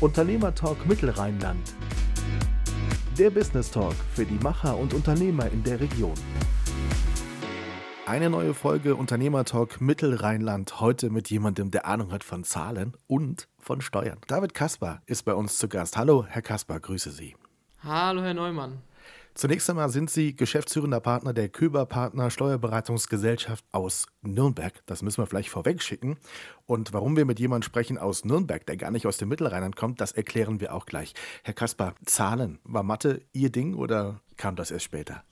Unternehmer Talk Mittelrheinland. Der Business Talk für die Macher und Unternehmer in der Region. Eine neue Folge Unternehmer Talk Mittelrheinland. Heute mit jemandem, der Ahnung hat von Zahlen und von Steuern. David Kaspar ist bei uns zu Gast. Hallo, Herr Kaspar, grüße Sie. Hallo, Herr Neumann. Zunächst einmal sind Sie geschäftsführender Partner der Köber Partner Steuerberatungsgesellschaft aus Nürnberg. Das müssen wir vielleicht vorweg schicken. Und warum wir mit jemandem sprechen aus Nürnberg, der gar nicht aus dem Mittelrheinland kommt, das erklären wir auch gleich. Herr Kaspar, Zahlen, war Mathe Ihr Ding oder kam das erst später?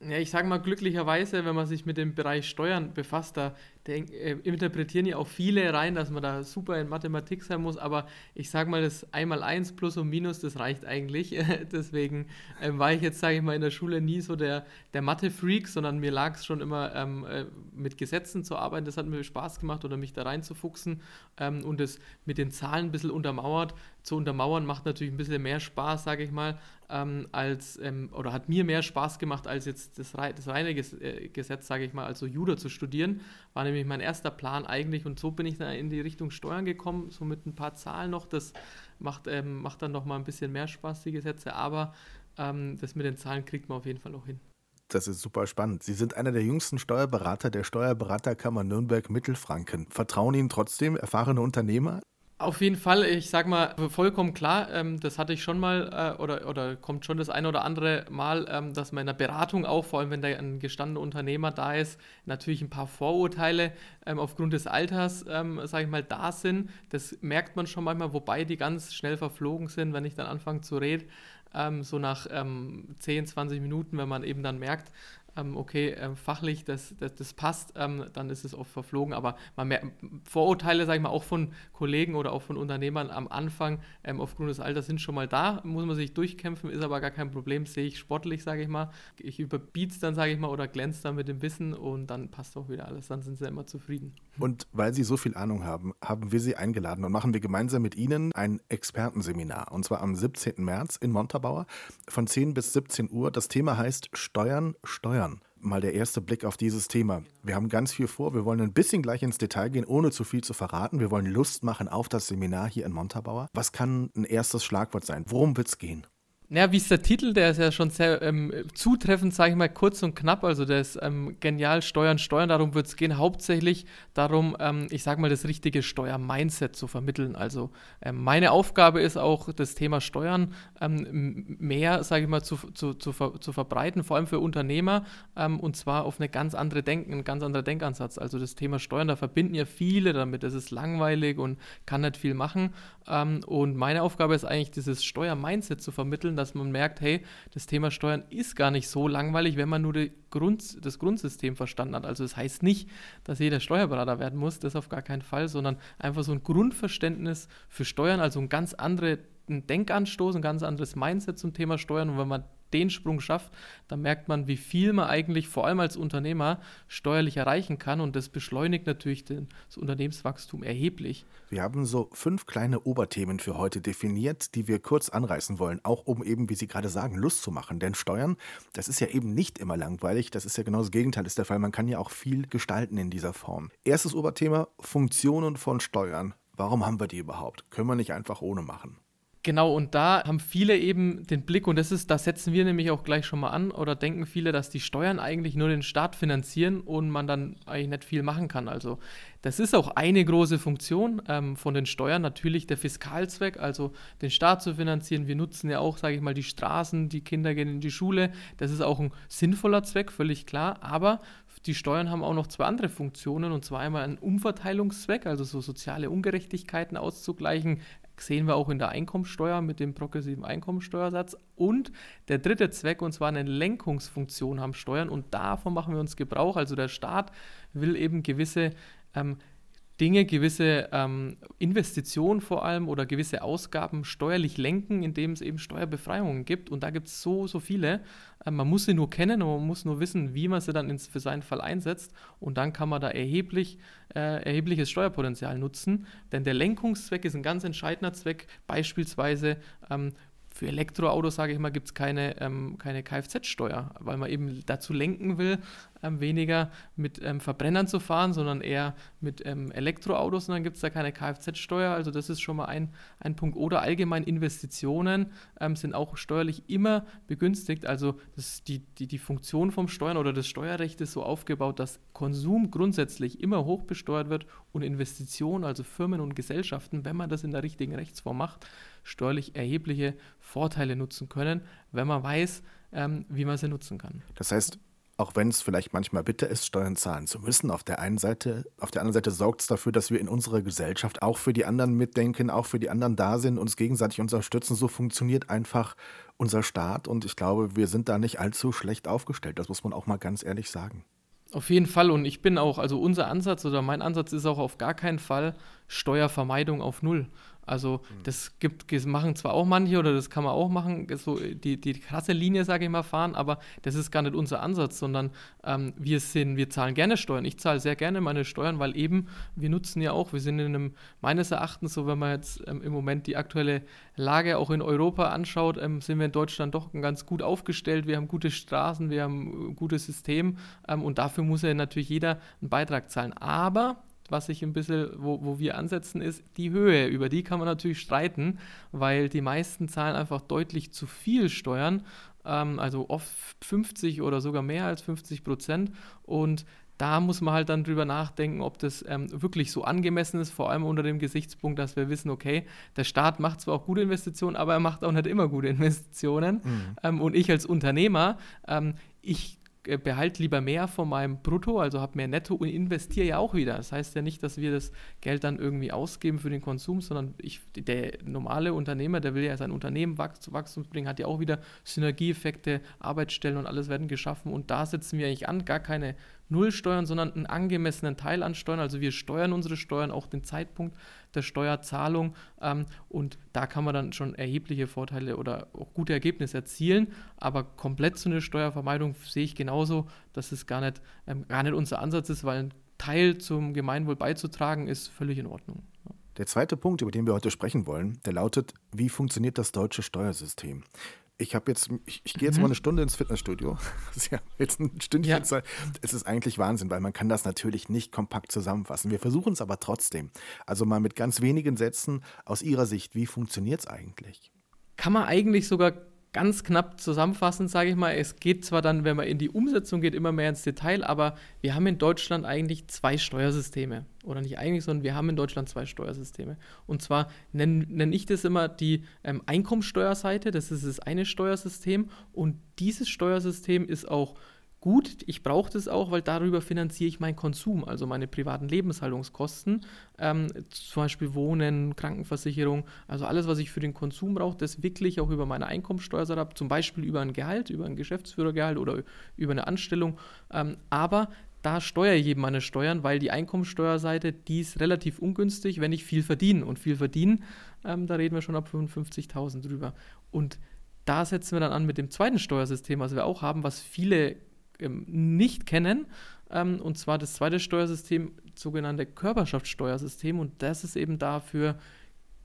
Ja, ich sage mal glücklicherweise, wenn man sich mit dem Bereich Steuern befasst, da denk, äh, interpretieren ja auch viele rein, dass man da super in Mathematik sein muss, aber ich sage mal, das einmal eins plus und minus, das reicht eigentlich. Deswegen ähm, war ich jetzt, sage ich mal, in der Schule nie so der, der Mathe-Freak, sondern mir lag es schon immer ähm, äh, mit Gesetzen zu arbeiten. Das hat mir Spaß gemacht oder mich da reinzufuchsen ähm, und es mit den Zahlen ein bisschen untermauert. Zu untermauern macht natürlich ein bisschen mehr Spaß, sage ich mal, ähm, als, ähm, oder hat mir mehr Spaß gemacht, als jetzt das, das reine äh, Gesetz, sage ich mal, also Judo zu studieren. War nämlich mein erster Plan eigentlich und so bin ich dann in die Richtung Steuern gekommen, so mit ein paar Zahlen noch. Das macht, ähm, macht dann noch mal ein bisschen mehr Spaß, die Gesetze, aber ähm, das mit den Zahlen kriegt man auf jeden Fall noch hin. Das ist super spannend. Sie sind einer der jüngsten Steuerberater der Steuerberaterkammer Nürnberg-Mittelfranken. Vertrauen Ihnen trotzdem erfahrene Unternehmer? Auf jeden Fall, ich sag mal, vollkommen klar, ähm, das hatte ich schon mal äh, oder, oder kommt schon das eine oder andere Mal, ähm, dass man in der Beratung auch, vor allem wenn da ein gestandener Unternehmer da ist, natürlich ein paar Vorurteile ähm, aufgrund des Alters, ähm, sage ich mal, da sind. Das merkt man schon manchmal, wobei die ganz schnell verflogen sind, wenn ich dann anfange zu reden, ähm, so nach 10, ähm, 20 Minuten, wenn man eben dann merkt, ähm, okay, äh, fachlich, das, das, das passt, ähm, dann ist es oft verflogen. Aber man mehr, Vorurteile, sage ich mal, auch von Kollegen oder auch von Unternehmern am Anfang ähm, aufgrund des Alters sind schon mal da, muss man sich durchkämpfen, ist aber gar kein Problem, sehe ich sportlich, sage ich mal. Ich überbiete es dann, sage ich mal, oder glänze dann mit dem Wissen und dann passt auch wieder alles, dann sind sie immer zufrieden. Und weil Sie so viel Ahnung haben, haben wir Sie eingeladen und machen wir gemeinsam mit Ihnen ein Expertenseminar. Und zwar am 17. März in Montabaur von 10 bis 17 Uhr. Das Thema heißt Steuern, Steuern mal der erste Blick auf dieses Thema. Wir haben ganz viel vor. Wir wollen ein bisschen gleich ins Detail gehen, ohne zu viel zu verraten. Wir wollen Lust machen auf das Seminar hier in Montabaur. Was kann ein erstes Schlagwort sein? Worum wird es gehen? Naja, wie ist der Titel? Der ist ja schon sehr ähm, zutreffend, sage ich mal, kurz und knapp. Also der ist ähm, genial, Steuern, Steuern. Darum wird es gehen. Hauptsächlich darum, ähm, ich sage mal, das richtige Steuer-Mindset zu vermitteln. Also ähm, meine Aufgabe ist auch, das Thema Steuern ähm, mehr, sage ich mal, zu, zu, zu, ver zu, verbreiten, vor allem für Unternehmer. Ähm, und zwar auf eine ganz andere Denken, ein ganz anderer Denkansatz. Also das Thema Steuern, da verbinden ja viele damit. Es ist langweilig und kann nicht viel machen. Und meine Aufgabe ist eigentlich, dieses Steuer-Mindset zu vermitteln dass man merkt, hey, das Thema Steuern ist gar nicht so langweilig, wenn man nur Grund, das Grundsystem verstanden hat. Also das heißt nicht, dass jeder Steuerberater werden muss, das auf gar keinen Fall, sondern einfach so ein Grundverständnis für Steuern, also ein ganz anderer Denkanstoß, ein ganz anderes Mindset zum Thema Steuern. Und wenn man den Sprung schafft, dann merkt man, wie viel man eigentlich vor allem als Unternehmer steuerlich erreichen kann und das beschleunigt natürlich das Unternehmenswachstum erheblich. Wir haben so fünf kleine Oberthemen für heute definiert, die wir kurz anreißen wollen, auch um eben, wie Sie gerade sagen, Lust zu machen. Denn Steuern, das ist ja eben nicht immer langweilig, das ist ja genau das Gegenteil ist der Fall. Man kann ja auch viel gestalten in dieser Form. Erstes Oberthema, Funktionen von Steuern. Warum haben wir die überhaupt? Können wir nicht einfach ohne machen? Genau, und da haben viele eben den Blick, und das ist, da setzen wir nämlich auch gleich schon mal an, oder denken viele, dass die Steuern eigentlich nur den Staat finanzieren und man dann eigentlich nicht viel machen kann. Also das ist auch eine große Funktion ähm, von den Steuern, natürlich der Fiskalzweck, also den Staat zu finanzieren. Wir nutzen ja auch, sage ich mal, die Straßen, die Kinder gehen in die Schule. Das ist auch ein sinnvoller Zweck, völlig klar. Aber die Steuern haben auch noch zwei andere Funktionen, und zwar einmal einen Umverteilungszweck, also so soziale Ungerechtigkeiten auszugleichen, sehen wir auch in der Einkommensteuer mit dem progressiven Einkommensteuersatz. Und der dritte Zweck, und zwar eine Lenkungsfunktion haben Steuern. Und davon machen wir uns Gebrauch. Also der Staat will eben gewisse ähm, Dinge, gewisse ähm, Investitionen vor allem oder gewisse Ausgaben steuerlich lenken, indem es eben Steuerbefreiungen gibt. Und da gibt es so, so viele. Ähm, man muss sie nur kennen und man muss nur wissen, wie man sie dann ins, für seinen Fall einsetzt. Und dann kann man da erheblich, äh, erhebliches Steuerpotenzial nutzen. Denn der Lenkungszweck ist ein ganz entscheidender Zweck, beispielsweise ähm, für Elektroautos, sage ich mal, gibt es keine, ähm, keine Kfz-Steuer, weil man eben dazu lenken will, ähm, weniger mit ähm, Verbrennern zu fahren, sondern eher mit ähm, Elektroautos und dann gibt es da keine Kfz-Steuer. Also das ist schon mal ein, ein Punkt. Oder allgemein Investitionen ähm, sind auch steuerlich immer begünstigt. Also das, die, die, die Funktion vom Steuern oder das Steuerrecht ist so aufgebaut, dass Konsum grundsätzlich immer hoch besteuert wird und Investitionen, also Firmen und Gesellschaften, wenn man das in der richtigen Rechtsform macht, steuerlich erhebliche Vorteile nutzen können, wenn man weiß, ähm, wie man sie nutzen kann. Das heißt, auch wenn es vielleicht manchmal bitter ist, Steuern zahlen zu müssen, auf der einen Seite, auf der anderen Seite sorgt es dafür, dass wir in unserer Gesellschaft auch für die anderen mitdenken, auch für die anderen da sind, uns gegenseitig unterstützen. So funktioniert einfach unser Staat und ich glaube, wir sind da nicht allzu schlecht aufgestellt. Das muss man auch mal ganz ehrlich sagen. Auf jeden Fall und ich bin auch, also unser Ansatz oder mein Ansatz ist auch auf gar keinen Fall Steuervermeidung auf Null. Also mhm. das gibt, das machen zwar auch manche oder das kann man auch machen, so die, die krasse Linie, sage ich mal, fahren, aber das ist gar nicht unser Ansatz, sondern ähm, wir sind, wir zahlen gerne Steuern. Ich zahle sehr gerne meine Steuern, weil eben wir nutzen ja auch, wir sind in einem, meines Erachtens, so wenn man jetzt ähm, im Moment die aktuelle Lage auch in Europa anschaut, ähm, sind wir in Deutschland doch ganz gut aufgestellt. Wir haben gute Straßen, wir haben ein gutes System ähm, und dafür muss ja natürlich jeder einen Beitrag zahlen. Aber was ich ein bisschen, wo, wo wir ansetzen, ist die Höhe. Über die kann man natürlich streiten, weil die meisten zahlen einfach deutlich zu viel Steuern, ähm, also oft 50 oder sogar mehr als 50 Prozent. Und da muss man halt dann drüber nachdenken, ob das ähm, wirklich so angemessen ist, vor allem unter dem Gesichtspunkt, dass wir wissen, okay, der Staat macht zwar auch gute Investitionen, aber er macht auch nicht immer gute Investitionen. Mhm. Ähm, und ich als Unternehmer, ähm, ich behalte lieber mehr von meinem Brutto, also habe mehr Netto und investiere ja auch wieder. Das heißt ja nicht, dass wir das Geld dann irgendwie ausgeben für den Konsum, sondern ich, der normale Unternehmer, der will ja sein Unternehmen zu Wachstum bringen, hat ja auch wieder Synergieeffekte, Arbeitsstellen und alles werden geschaffen und da setzen wir eigentlich an, gar keine Null Steuern, sondern einen angemessenen Teil an Steuern. Also wir steuern unsere Steuern auch den Zeitpunkt der Steuerzahlung ähm, und da kann man dann schon erhebliche Vorteile oder auch gute Ergebnisse erzielen. Aber komplett so eine Steuervermeidung sehe ich genauso, dass es gar nicht, ähm, gar nicht unser Ansatz ist, weil ein Teil zum Gemeinwohl beizutragen ist völlig in Ordnung. Der zweite Punkt, über den wir heute sprechen wollen, der lautet, wie funktioniert das deutsche Steuersystem? Ich habe jetzt, ich, ich gehe jetzt mhm. mal eine Stunde ins Fitnessstudio. Ist ja jetzt ein Stündchen ja. Zeit. Es ist eigentlich Wahnsinn, weil man kann das natürlich nicht kompakt zusammenfassen. Wir versuchen es aber trotzdem. Also mal mit ganz wenigen Sätzen aus Ihrer Sicht, wie funktioniert es eigentlich? Kann man eigentlich sogar ganz knapp zusammenfassend, sage ich mal, es geht zwar dann, wenn man in die Umsetzung geht, immer mehr ins Detail, aber wir haben in Deutschland eigentlich zwei Steuersysteme. Oder nicht eigentlich, sondern wir haben in Deutschland zwei Steuersysteme. Und zwar nenne nenn ich das immer die ähm, Einkommensteuerseite, das ist das eine Steuersystem. Und dieses Steuersystem ist auch gut. Ich brauche das auch, weil darüber finanziere ich meinen Konsum, also meine privaten Lebenshaltungskosten, ähm, zum Beispiel Wohnen, Krankenversicherung, also alles, was ich für den Konsum brauche, das wickle ich auch über meine Einkommensteuerseite ab, zum Beispiel über ein Gehalt, über ein Geschäftsführergehalt oder über eine Anstellung. Ähm, aber da steuere ich eben meine Steuern, weil die Einkommensteuerseite, die ist relativ ungünstig, wenn ich viel verdiene. Und viel verdienen, ähm, da reden wir schon ab 55.000 drüber. Und da setzen wir dann an mit dem zweiten Steuersystem, was wir auch haben, was viele ähm, nicht kennen. Ähm, und zwar das zweite Steuersystem, sogenannte Körperschaftssteuersystem. Und das ist eben dafür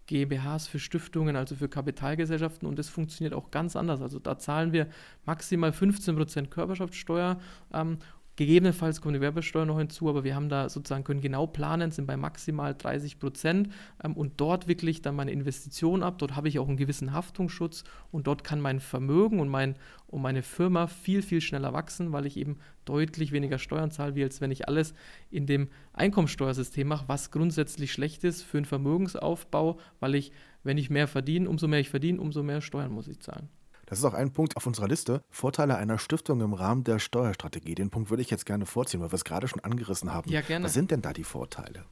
GmbHs, für Stiftungen, also für Kapitalgesellschaften. Und das funktioniert auch ganz anders. Also da zahlen wir maximal 15% Körperschaftssteuer ähm, Gegebenenfalls kommt die Werbesteuer noch hinzu, aber wir haben da sozusagen, können genau planen, sind bei maximal 30 Prozent ähm, und dort wickle ich dann meine Investition ab. Dort habe ich auch einen gewissen Haftungsschutz und dort kann mein Vermögen und, mein, und meine Firma viel, viel schneller wachsen, weil ich eben deutlich weniger Steuern zahle, wie als wenn ich alles in dem Einkommensteuersystem mache, was grundsätzlich schlecht ist für einen Vermögensaufbau, weil ich, wenn ich mehr verdiene, umso mehr ich verdiene, umso mehr Steuern muss ich zahlen. Das ist auch ein Punkt auf unserer Liste. Vorteile einer Stiftung im Rahmen der Steuerstrategie. Den Punkt würde ich jetzt gerne vorziehen, weil wir es gerade schon angerissen haben. Ja, gerne. Was sind denn da die Vorteile?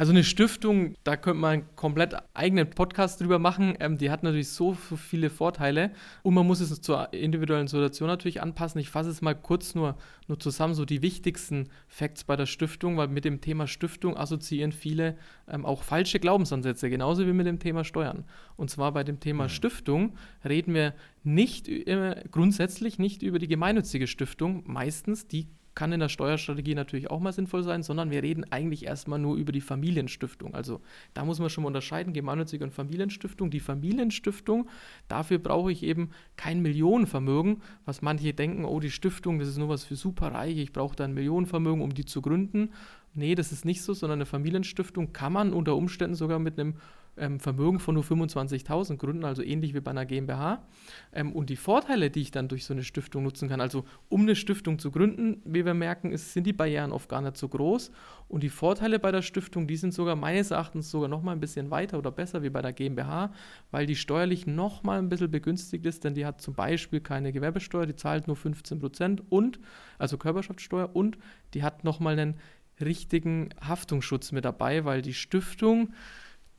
Also eine Stiftung, da könnte man einen komplett eigenen Podcast drüber machen. Ähm, die hat natürlich so, viele Vorteile und man muss es zur individuellen Situation natürlich anpassen. Ich fasse es mal kurz nur, nur zusammen, so die wichtigsten Facts bei der Stiftung, weil mit dem Thema Stiftung assoziieren viele ähm, auch falsche Glaubensansätze, genauso wie mit dem Thema Steuern. Und zwar bei dem Thema mhm. Stiftung reden wir nicht äh, grundsätzlich nicht über die gemeinnützige Stiftung, meistens die kann in der Steuerstrategie natürlich auch mal sinnvoll sein, sondern wir reden eigentlich erstmal nur über die Familienstiftung. Also da muss man schon mal unterscheiden, gemeinnützige und Familienstiftung. Die Familienstiftung, dafür brauche ich eben kein Millionenvermögen, was manche denken, oh, die Stiftung, das ist nur was für Superreiche, ich brauche da ein Millionenvermögen, um die zu gründen. Nee, das ist nicht so, sondern eine Familienstiftung kann man unter Umständen sogar mit einem ähm, Vermögen von nur 25.000 gründen, also ähnlich wie bei einer GmbH. Ähm, und die Vorteile, die ich dann durch so eine Stiftung nutzen kann, also um eine Stiftung zu gründen, wie wir merken, ist, sind die Barrieren oft gar nicht so groß. Und die Vorteile bei der Stiftung, die sind sogar meines Erachtens sogar noch mal ein bisschen weiter oder besser wie bei der GmbH, weil die steuerlich noch mal ein bisschen begünstigt ist, denn die hat zum Beispiel keine Gewerbesteuer, die zahlt nur 15 Prozent und, also Körperschaftssteuer und die hat noch mal einen richtigen Haftungsschutz mit dabei, weil die Stiftung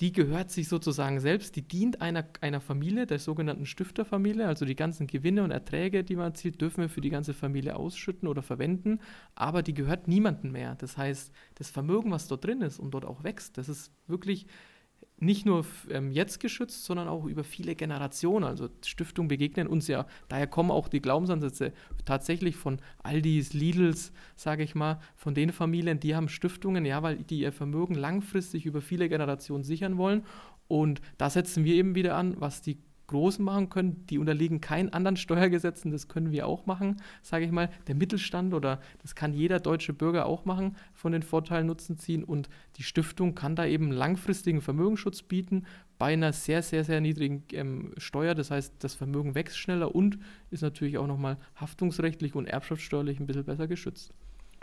die gehört sich sozusagen selbst, die dient einer, einer Familie, der sogenannten Stifterfamilie, also die ganzen Gewinne und Erträge, die man erzielt, dürfen wir für die ganze Familie ausschütten oder verwenden, aber die gehört niemandem mehr. Das heißt, das Vermögen, was dort drin ist und dort auch wächst, das ist wirklich nicht nur ähm, jetzt geschützt, sondern auch über viele Generationen. Also Stiftungen begegnen uns ja, daher kommen auch die Glaubensansätze tatsächlich von Aldis, Lidls, sage ich mal, von den Familien, die haben Stiftungen, ja, weil die ihr Vermögen langfristig über viele Generationen sichern wollen. Und da setzen wir eben wieder an, was die Großen machen können, die unterliegen keinen anderen Steuergesetzen, das können wir auch machen, sage ich mal. Der Mittelstand oder das kann jeder deutsche Bürger auch machen, von den Vorteilen Nutzen ziehen und die Stiftung kann da eben langfristigen Vermögensschutz bieten bei einer sehr, sehr, sehr niedrigen ähm, Steuer. Das heißt, das Vermögen wächst schneller und ist natürlich auch nochmal haftungsrechtlich und erbschaftssteuerlich ein bisschen besser geschützt.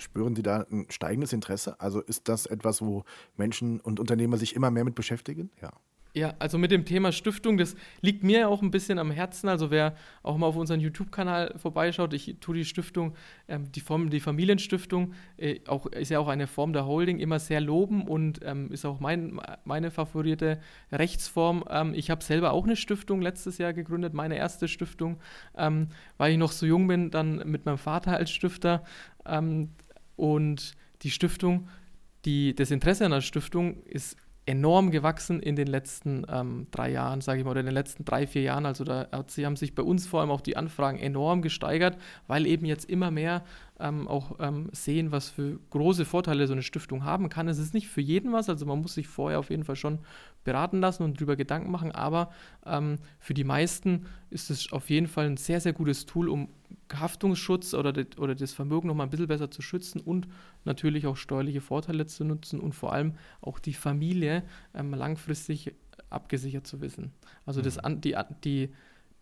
Spüren Sie da ein steigendes Interesse? Also ist das etwas, wo Menschen und Unternehmer sich immer mehr mit beschäftigen? Ja. Ja, also mit dem Thema Stiftung, das liegt mir auch ein bisschen am Herzen. Also wer auch mal auf unseren YouTube-Kanal vorbeischaut, ich tue die Stiftung, ähm, die Form, die Familienstiftung, äh, auch, ist ja auch eine Form der Holding, immer sehr loben und ähm, ist auch mein, meine favorisierte Rechtsform. Ähm, ich habe selber auch eine Stiftung letztes Jahr gegründet, meine erste Stiftung, ähm, weil ich noch so jung bin, dann mit meinem Vater als Stifter. Ähm, und die Stiftung, die, das Interesse an der Stiftung ist enorm gewachsen in den letzten ähm, drei Jahren, sage ich mal, oder in den letzten drei, vier Jahren. Also da haben sich bei uns vor allem auch die Anfragen enorm gesteigert, weil eben jetzt immer mehr ähm, auch ähm, sehen, was für große Vorteile so eine Stiftung haben kann. Es ist nicht für jeden was, also man muss sich vorher auf jeden Fall schon beraten lassen und darüber Gedanken machen, aber ähm, für die meisten ist es auf jeden Fall ein sehr, sehr gutes Tool, um Haftungsschutz oder, oder das Vermögen nochmal ein bisschen besser zu schützen und natürlich auch steuerliche Vorteile zu nutzen und vor allem auch die Familie ähm, langfristig abgesichert zu wissen. Also das, mhm. die, die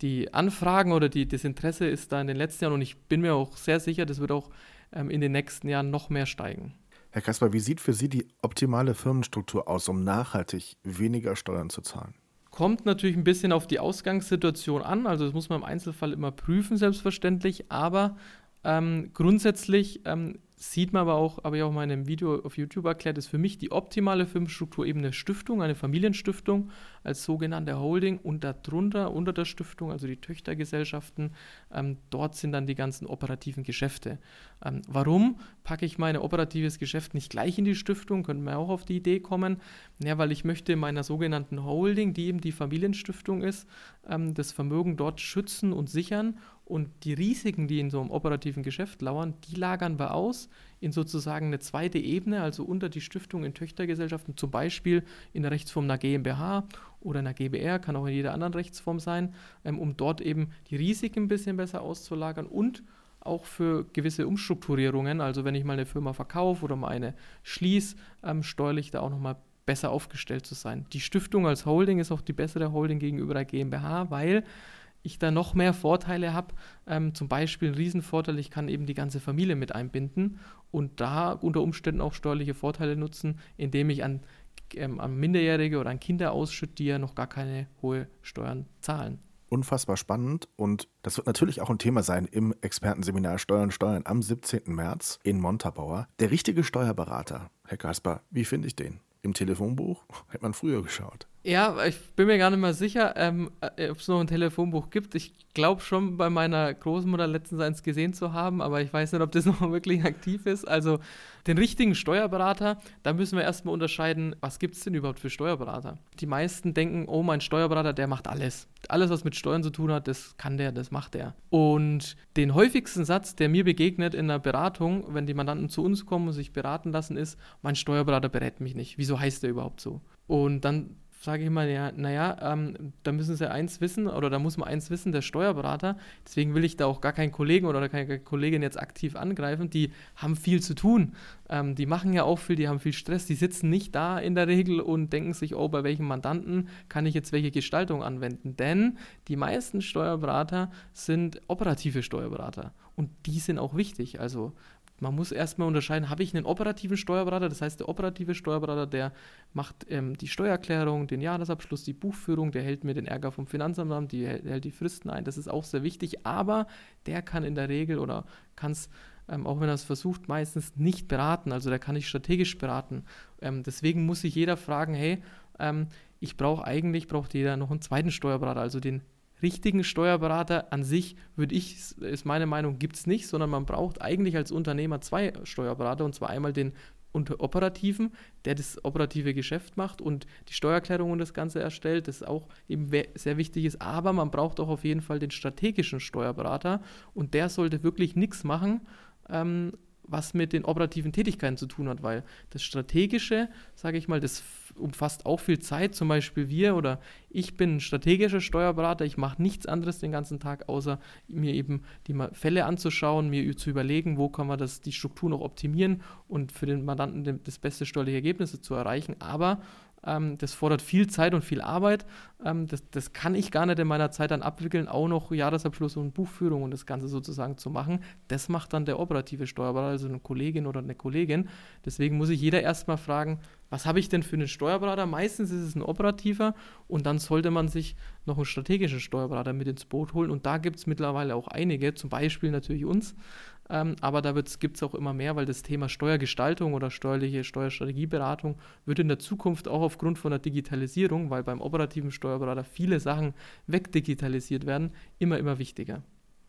die Anfragen oder die, das Interesse ist da in den letzten Jahren und ich bin mir auch sehr sicher, das wird auch ähm, in den nächsten Jahren noch mehr steigen. Herr Kasper, wie sieht für Sie die optimale Firmenstruktur aus, um nachhaltig weniger Steuern zu zahlen? Kommt natürlich ein bisschen auf die Ausgangssituation an, also das muss man im Einzelfall immer prüfen, selbstverständlich, aber ähm, grundsätzlich ähm, sieht man aber auch, habe ich auch mal in einem Video auf YouTube erklärt, ist für mich die optimale Firmenstruktur eben eine Stiftung, eine Familienstiftung als sogenannte Holding und darunter, unter der Stiftung, also die Töchtergesellschaften, ähm, dort sind dann die ganzen operativen Geschäfte. Ähm, warum packe ich mein operatives Geschäft nicht gleich in die Stiftung? Könnte man auch auf die Idee kommen. Ja, weil ich möchte meiner sogenannten Holding, die eben die Familienstiftung ist, ähm, das Vermögen dort schützen und sichern und die Risiken, die in so einem operativen Geschäft lauern, die lagern wir aus in sozusagen eine zweite Ebene, also unter die Stiftung in Töchtergesellschaften, zum Beispiel in der Rechtsform einer GmbH oder einer GbR, kann auch in jeder anderen Rechtsform sein, ähm, um dort eben die Risiken ein bisschen besser auszulagern und auch für gewisse Umstrukturierungen, also wenn ich mal eine Firma verkaufe oder mal eine schließe, ähm, steuerlich da auch nochmal besser aufgestellt zu sein. Die Stiftung als Holding ist auch die bessere Holding gegenüber der GmbH, weil ich da noch mehr Vorteile habe. Ähm, zum Beispiel ein Riesenvorteil, ich kann eben die ganze Familie mit einbinden und da unter Umständen auch steuerliche Vorteile nutzen, indem ich an, ähm, an Minderjährige oder an Kinder ausschütte, die ja noch gar keine hohe Steuern zahlen. Unfassbar spannend und das wird natürlich auch ein Thema sein im Expertenseminar Steuern, Steuern am 17. März in Montabaur. Der richtige Steuerberater, Herr Kasper, wie finde ich den? Im Telefonbuch hätte man früher geschaut. Ja, ich bin mir gar nicht mal sicher, ähm, äh, ob es noch ein Telefonbuch gibt. Ich glaube schon bei meiner Großmutter letztens eins gesehen zu haben, aber ich weiß nicht, ob das noch wirklich aktiv ist. Also den richtigen Steuerberater, da müssen wir erstmal unterscheiden, was gibt es denn überhaupt für Steuerberater? Die meisten denken, oh, mein Steuerberater, der macht alles. Alles, was mit Steuern zu tun hat, das kann der, das macht der. Und den häufigsten Satz, der mir begegnet in einer Beratung, wenn die Mandanten zu uns kommen und sich beraten lassen, ist, mein Steuerberater berät mich nicht. Wieso heißt der überhaupt so? Und dann sage ich mal, ja, naja, ähm, da müssen sie eins wissen oder da muss man eins wissen, der Steuerberater, deswegen will ich da auch gar keinen Kollegen oder keine Kollegin jetzt aktiv angreifen, die haben viel zu tun, ähm, die machen ja auch viel, die haben viel Stress, die sitzen nicht da in der Regel und denken sich, oh, bei welchem Mandanten kann ich jetzt welche Gestaltung anwenden, denn die meisten Steuerberater sind operative Steuerberater. Und die sind auch wichtig, also man muss erstmal unterscheiden, habe ich einen operativen Steuerberater, das heißt der operative Steuerberater, der macht ähm, die Steuererklärung, den Jahresabschluss, die Buchführung, der hält mir den Ärger vom Finanzamt an, die hält, hält die Fristen ein, das ist auch sehr wichtig, aber der kann in der Regel oder kann es, ähm, auch wenn er es versucht, meistens nicht beraten, also der kann nicht strategisch beraten. Ähm, deswegen muss sich jeder fragen, hey, ähm, ich brauche eigentlich, braucht jeder noch einen zweiten Steuerberater, also den richtigen Steuerberater an sich, würde ich, ist meine Meinung, gibt es nicht, sondern man braucht eigentlich als Unternehmer zwei Steuerberater und zwar einmal den unter operativen, der das operative Geschäft macht und die Steuererklärung und das Ganze erstellt, das auch eben sehr wichtig ist. Aber man braucht auch auf jeden Fall den strategischen Steuerberater und der sollte wirklich nichts machen, ähm, was mit den operativen Tätigkeiten zu tun hat, weil das Strategische, sage ich mal, das umfasst auch viel Zeit. Zum Beispiel wir oder ich bin ein strategischer Steuerberater. Ich mache nichts anderes den ganzen Tag, außer mir eben die Fälle anzuschauen, mir zu überlegen, wo kann man das, die Struktur noch optimieren und für den Mandanten das beste steuerliche Ergebnis zu erreichen. Aber ähm, das fordert viel Zeit und viel Arbeit. Ähm, das, das kann ich gar nicht in meiner Zeit dann abwickeln, auch noch Jahresabschluss und Buchführung und das Ganze sozusagen zu machen. Das macht dann der operative Steuerberater, also eine Kollegin oder eine Kollegin. Deswegen muss sich jeder erstmal fragen, was habe ich denn für einen Steuerberater? Meistens ist es ein operativer und dann sollte man sich noch einen strategischen Steuerberater mit ins Boot holen. Und da gibt es mittlerweile auch einige, zum Beispiel natürlich uns. Ähm, aber da gibt es auch immer mehr, weil das Thema Steuergestaltung oder steuerliche Steuerstrategieberatung wird in der Zukunft auch aufgrund von der Digitalisierung, weil beim operativen Steuerberater viele Sachen wegdigitalisiert werden, immer, immer wichtiger.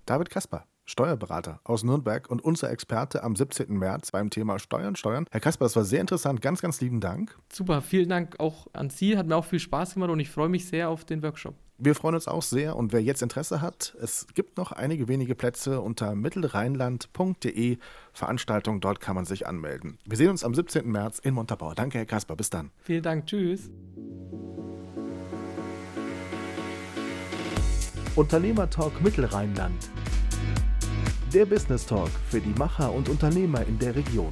David Kasper, Steuerberater aus Nürnberg und unser Experte am 17. März beim Thema Steuern, Steuern. Herr Kasper, das war sehr interessant. Ganz, ganz lieben Dank. Super, vielen Dank auch an Sie. Hat mir auch viel Spaß gemacht und ich freue mich sehr auf den Workshop. Wir freuen uns auch sehr und wer jetzt Interesse hat, es gibt noch einige wenige Plätze unter mittelrheinland.de Veranstaltung, dort kann man sich anmelden. Wir sehen uns am 17. März in Montabaur. Danke, Herr Kasper, bis dann. Vielen Dank, tschüss. Unternehmertalk Mittelrheinland. Der Business Talk für die Macher und Unternehmer in der Region.